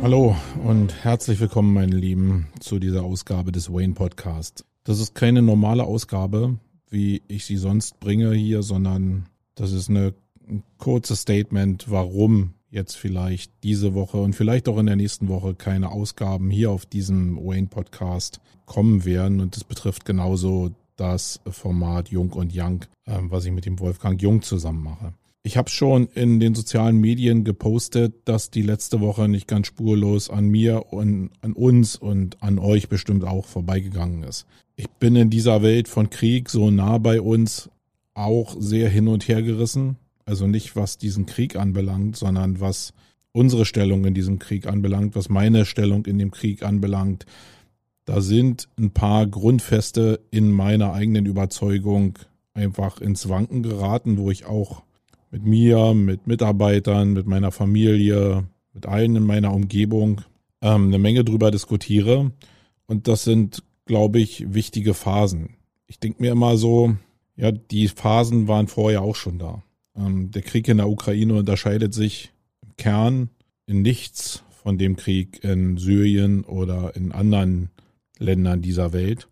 Hallo und herzlich willkommen, meine Lieben, zu dieser Ausgabe des Wayne Podcast. Das ist keine normale Ausgabe, wie ich sie sonst bringe hier, sondern das ist eine, ein kurzes Statement, warum jetzt vielleicht diese Woche und vielleicht auch in der nächsten Woche keine Ausgaben hier auf diesem Wayne Podcast kommen werden. Und das betrifft genauso das Format Jung und Young, äh, was ich mit dem Wolfgang Jung zusammen mache. Ich habe schon in den sozialen Medien gepostet, dass die letzte Woche nicht ganz spurlos an mir und an uns und an euch bestimmt auch vorbeigegangen ist. Ich bin in dieser Welt von Krieg so nah bei uns auch sehr hin und her gerissen. Also nicht was diesen Krieg anbelangt, sondern was unsere Stellung in diesem Krieg anbelangt, was meine Stellung in dem Krieg anbelangt. Da sind ein paar Grundfeste in meiner eigenen Überzeugung einfach ins Wanken geraten, wo ich auch mit mir, mit Mitarbeitern, mit meiner Familie, mit allen in meiner Umgebung ähm, eine Menge drüber diskutiere. Und das sind, glaube ich, wichtige Phasen. Ich denke mir immer so, ja, die Phasen waren vorher auch schon da. Ähm, der Krieg in der Ukraine unterscheidet sich im Kern in nichts von dem Krieg in Syrien oder in anderen Ländern dieser Welt.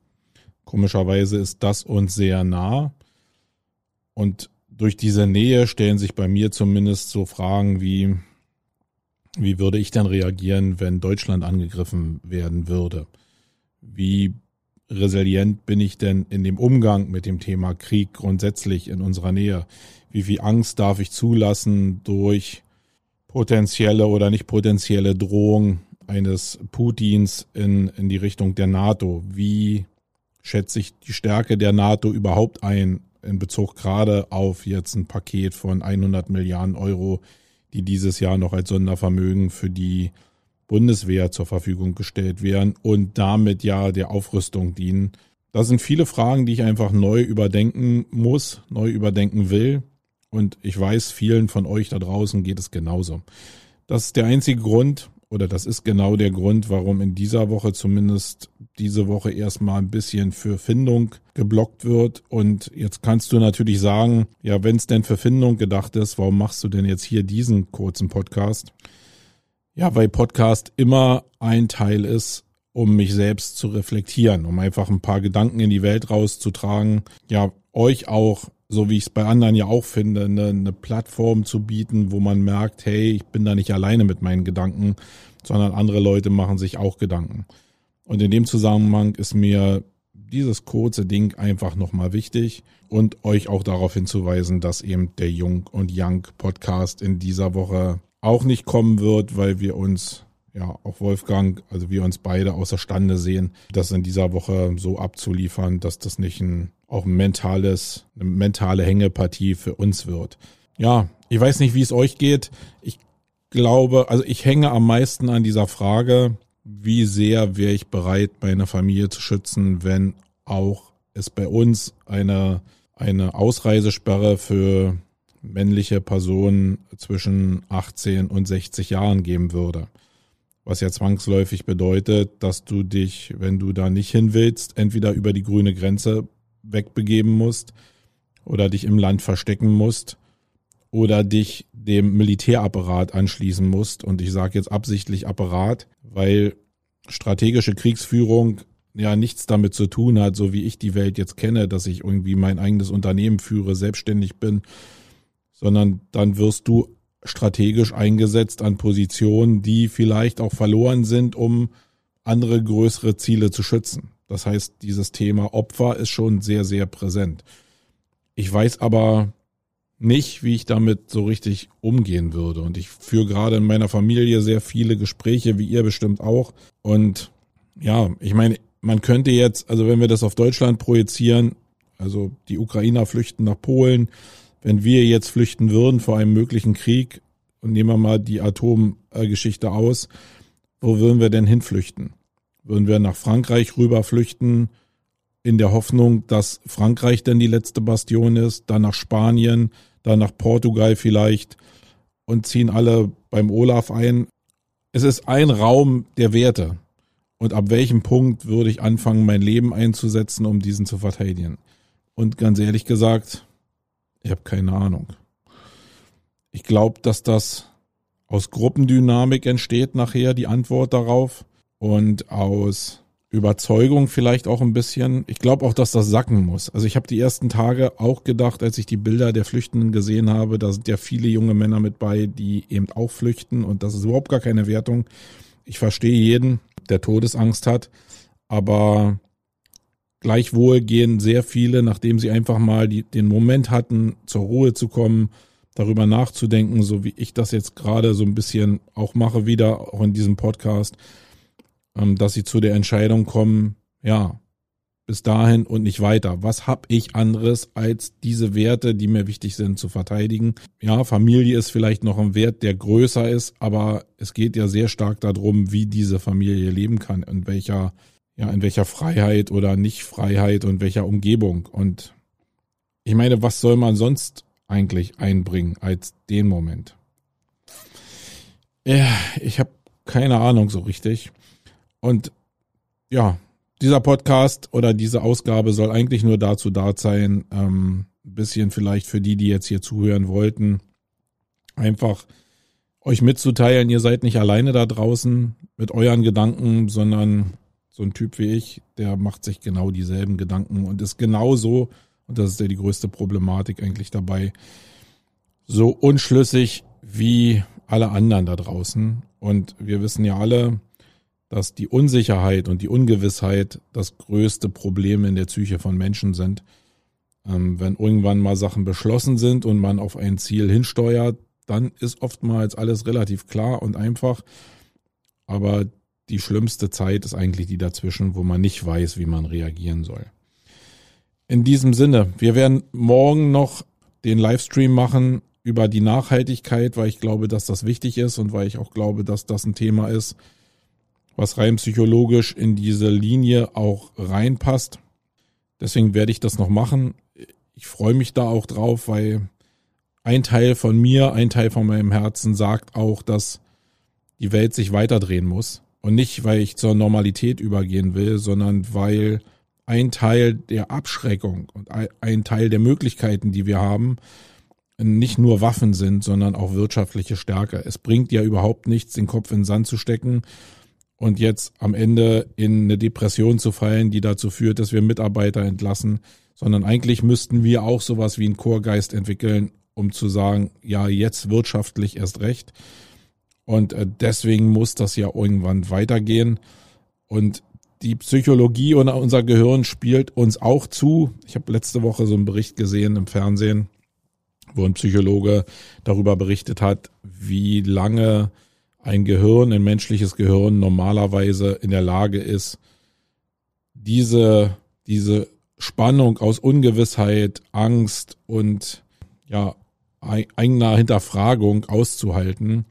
Komischerweise ist das uns sehr nah. Und durch diese Nähe stellen sich bei mir zumindest so Fragen wie, wie würde ich dann reagieren, wenn Deutschland angegriffen werden würde? Wie resilient bin ich denn in dem Umgang mit dem Thema Krieg grundsätzlich in unserer Nähe? Wie viel Angst darf ich zulassen durch potenzielle oder nicht potenzielle Drohung eines Putins in, in die Richtung der NATO? Wie schätze ich die Stärke der NATO überhaupt ein in Bezug gerade auf jetzt ein Paket von 100 Milliarden Euro, die dieses Jahr noch als Sondervermögen für die Bundeswehr zur Verfügung gestellt werden und damit ja der Aufrüstung dienen. Das sind viele Fragen, die ich einfach neu überdenken muss, neu überdenken will. Und ich weiß, vielen von euch da draußen geht es genauso. Das ist der einzige Grund, oder das ist genau der Grund, warum in dieser Woche zumindest diese Woche erstmal ein bisschen für Findung geblockt wird. Und jetzt kannst du natürlich sagen, ja, wenn es denn für Findung gedacht ist, warum machst du denn jetzt hier diesen kurzen Podcast? Ja, weil Podcast immer ein Teil ist, um mich selbst zu reflektieren, um einfach ein paar Gedanken in die Welt rauszutragen. Ja, euch auch so wie ich es bei anderen ja auch finde, eine, eine Plattform zu bieten, wo man merkt, hey, ich bin da nicht alleine mit meinen Gedanken, sondern andere Leute machen sich auch Gedanken. Und in dem Zusammenhang ist mir dieses kurze Ding einfach nochmal wichtig und euch auch darauf hinzuweisen, dass eben der Jung und Young Podcast in dieser Woche auch nicht kommen wird, weil wir uns ja, auch Wolfgang, also wir uns beide außerstande sehen, das in dieser Woche so abzuliefern, dass das nicht ein auch ein mentales, eine mentale Hängepartie für uns wird. Ja, ich weiß nicht, wie es euch geht. Ich glaube, also ich hänge am meisten an dieser Frage, wie sehr wäre ich bereit, meine Familie zu schützen, wenn auch es bei uns eine, eine Ausreisesperre für männliche Personen zwischen 18 und 60 Jahren geben würde was ja zwangsläufig bedeutet, dass du dich, wenn du da nicht hin willst, entweder über die grüne Grenze wegbegeben musst oder dich im Land verstecken musst oder dich dem Militärapparat anschließen musst. Und ich sage jetzt absichtlich Apparat, weil strategische Kriegsführung ja nichts damit zu tun hat, so wie ich die Welt jetzt kenne, dass ich irgendwie mein eigenes Unternehmen führe, selbstständig bin, sondern dann wirst du strategisch eingesetzt an Positionen, die vielleicht auch verloren sind, um andere größere Ziele zu schützen. Das heißt, dieses Thema Opfer ist schon sehr, sehr präsent. Ich weiß aber nicht, wie ich damit so richtig umgehen würde. Und ich führe gerade in meiner Familie sehr viele Gespräche, wie ihr bestimmt auch. Und ja, ich meine, man könnte jetzt, also wenn wir das auf Deutschland projizieren, also die Ukrainer flüchten nach Polen, wenn wir jetzt flüchten würden vor einem möglichen Krieg und nehmen wir mal die Atomgeschichte aus, wo würden wir denn hinflüchten? Würden wir nach Frankreich rüber flüchten, in der Hoffnung, dass Frankreich denn die letzte Bastion ist, dann nach Spanien, dann nach Portugal vielleicht und ziehen alle beim Olaf ein. Es ist ein Raum der Werte. Und ab welchem Punkt würde ich anfangen, mein Leben einzusetzen, um diesen zu verteidigen? Und ganz ehrlich gesagt, ich habe keine Ahnung. Ich glaube, dass das aus Gruppendynamik entsteht nachher die Antwort darauf und aus Überzeugung vielleicht auch ein bisschen. Ich glaube auch, dass das sacken muss. Also ich habe die ersten Tage auch gedacht, als ich die Bilder der Flüchtenden gesehen habe, da sind ja viele junge Männer mit bei, die eben auch flüchten und das ist überhaupt gar keine Wertung. Ich verstehe jeden, der Todesangst hat, aber gleichwohl gehen sehr viele, nachdem sie einfach mal die, den Moment hatten, zur Ruhe zu kommen, darüber nachzudenken, so wie ich das jetzt gerade so ein bisschen auch mache wieder, auch in diesem Podcast, ähm, dass sie zu der Entscheidung kommen, ja, bis dahin und nicht weiter. Was habe ich anderes als diese Werte, die mir wichtig sind, zu verteidigen? Ja, Familie ist vielleicht noch ein Wert, der größer ist, aber es geht ja sehr stark darum, wie diese Familie leben kann, in welcher, ja, in welcher Freiheit oder Nicht-Freiheit und welcher Umgebung. Und ich meine, was soll man sonst eigentlich einbringen als den Moment? Ja, ich habe keine Ahnung so richtig. Und ja, dieser Podcast oder diese Ausgabe soll eigentlich nur dazu da sein, ähm, ein bisschen vielleicht für die, die jetzt hier zuhören wollten, einfach euch mitzuteilen, ihr seid nicht alleine da draußen mit euren Gedanken, sondern so ein Typ wie ich, der macht sich genau dieselben Gedanken und ist genauso, und das ist ja die größte Problematik eigentlich dabei, so unschlüssig wie alle anderen da draußen. Und wir wissen ja alle, dass die Unsicherheit und die Ungewissheit das größte Problem in der Psyche von Menschen sind. Ähm, wenn irgendwann mal Sachen beschlossen sind und man auf ein Ziel hinsteuert, dann ist oftmals alles relativ klar und einfach. Aber die schlimmste Zeit ist eigentlich die dazwischen, wo man nicht weiß, wie man reagieren soll. In diesem Sinne, wir werden morgen noch den Livestream machen über die Nachhaltigkeit, weil ich glaube, dass das wichtig ist und weil ich auch glaube, dass das ein Thema ist, was rein psychologisch in diese Linie auch reinpasst. Deswegen werde ich das noch machen. Ich freue mich da auch drauf, weil ein Teil von mir, ein Teil von meinem Herzen sagt auch, dass die Welt sich weiterdrehen muss. Und nicht, weil ich zur Normalität übergehen will, sondern weil ein Teil der Abschreckung und ein Teil der Möglichkeiten, die wir haben, nicht nur Waffen sind, sondern auch wirtschaftliche Stärke. Es bringt ja überhaupt nichts, den Kopf in den Sand zu stecken und jetzt am Ende in eine Depression zu fallen, die dazu führt, dass wir Mitarbeiter entlassen, sondern eigentlich müssten wir auch sowas wie einen Chorgeist entwickeln, um zu sagen, ja, jetzt wirtschaftlich erst recht. Und äh, deswegen muss das ja irgendwann weitergehen. Und die Psychologie und unser Gehirn spielt uns auch zu. Ich habe letzte Woche so einen Bericht gesehen im Fernsehen, wo ein Psychologe darüber berichtet hat, wie lange ein Gehirn, ein menschliches Gehirn normalerweise in der Lage ist, diese, diese Spannung aus Ungewissheit, Angst und ja, eigener Hinterfragung auszuhalten.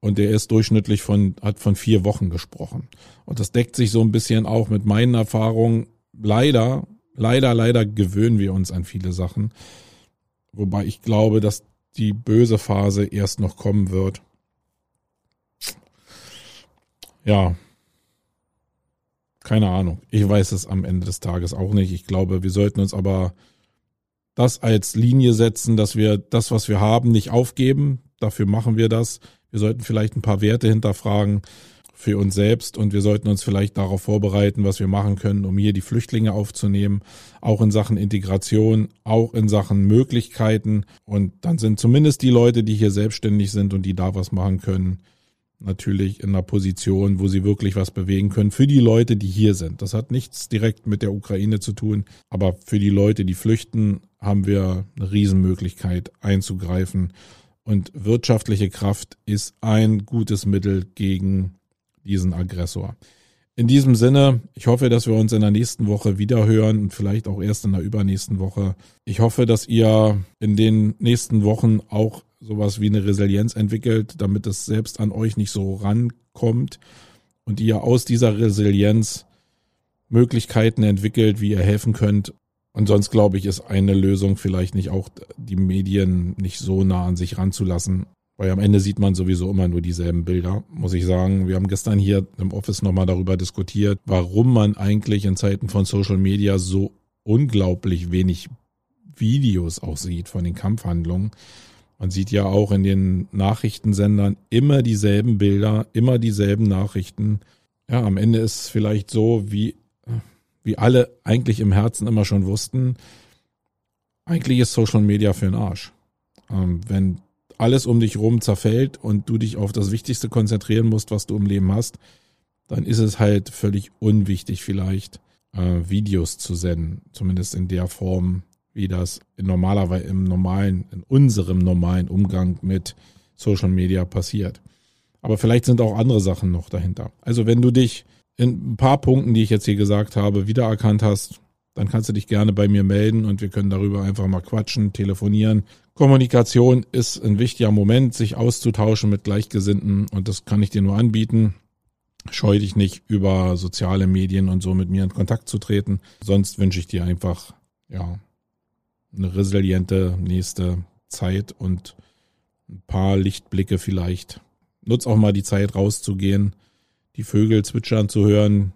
Und der ist durchschnittlich von, hat von vier Wochen gesprochen. Und das deckt sich so ein bisschen auch mit meinen Erfahrungen. Leider, leider, leider gewöhnen wir uns an viele Sachen. Wobei ich glaube, dass die böse Phase erst noch kommen wird. Ja. Keine Ahnung. Ich weiß es am Ende des Tages auch nicht. Ich glaube, wir sollten uns aber das als Linie setzen, dass wir das, was wir haben, nicht aufgeben. Dafür machen wir das. Wir sollten vielleicht ein paar Werte hinterfragen für uns selbst und wir sollten uns vielleicht darauf vorbereiten, was wir machen können, um hier die Flüchtlinge aufzunehmen, auch in Sachen Integration, auch in Sachen Möglichkeiten. Und dann sind zumindest die Leute, die hier selbstständig sind und die da was machen können, natürlich in einer Position, wo sie wirklich was bewegen können für die Leute, die hier sind. Das hat nichts direkt mit der Ukraine zu tun, aber für die Leute, die flüchten, haben wir eine Riesenmöglichkeit einzugreifen. Und wirtschaftliche Kraft ist ein gutes Mittel gegen diesen Aggressor. In diesem Sinne, ich hoffe, dass wir uns in der nächsten Woche wieder hören und vielleicht auch erst in der übernächsten Woche. Ich hoffe, dass ihr in den nächsten Wochen auch sowas wie eine Resilienz entwickelt, damit es selbst an euch nicht so rankommt und ihr aus dieser Resilienz Möglichkeiten entwickelt, wie ihr helfen könnt. Und sonst glaube ich, ist eine Lösung vielleicht nicht auch die Medien nicht so nah an sich ranzulassen. Weil am Ende sieht man sowieso immer nur dieselben Bilder, muss ich sagen. Wir haben gestern hier im Office nochmal darüber diskutiert, warum man eigentlich in Zeiten von Social Media so unglaublich wenig Videos auch sieht von den Kampfhandlungen. Man sieht ja auch in den Nachrichtensendern immer dieselben Bilder, immer dieselben Nachrichten. Ja, am Ende ist es vielleicht so, wie, wie alle eigentlich im Herzen immer schon wussten, eigentlich ist Social Media für den Arsch. Ähm, wenn alles um dich rum zerfällt und du dich auf das Wichtigste konzentrieren musst, was du im Leben hast, dann ist es halt völlig unwichtig vielleicht, äh, Videos zu senden. Zumindest in der Form, wie das in normalerweise im normalen, in unserem normalen Umgang mit Social Media passiert. Aber vielleicht sind auch andere Sachen noch dahinter. Also wenn du dich in ein paar Punkten, die ich jetzt hier gesagt habe, wiedererkannt hast, dann kannst du dich gerne bei mir melden und wir können darüber einfach mal quatschen, telefonieren. Kommunikation ist ein wichtiger Moment, sich auszutauschen mit Gleichgesinnten und das kann ich dir nur anbieten. Scheu dich nicht über soziale Medien und so mit mir in Kontakt zu treten. Sonst wünsche ich dir einfach, ja, eine resiliente nächste Zeit und ein paar Lichtblicke vielleicht. Nutz auch mal die Zeit rauszugehen, die Vögel zwitschern zu hören,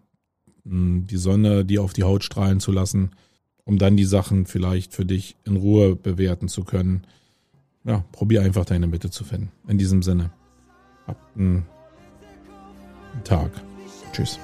die Sonne, die auf die Haut strahlen zu lassen, um dann die Sachen vielleicht für dich in Ruhe bewerten zu können. Ja, probier einfach deine Mitte zu finden. In diesem Sinne, habt einen Tag. Tschüss.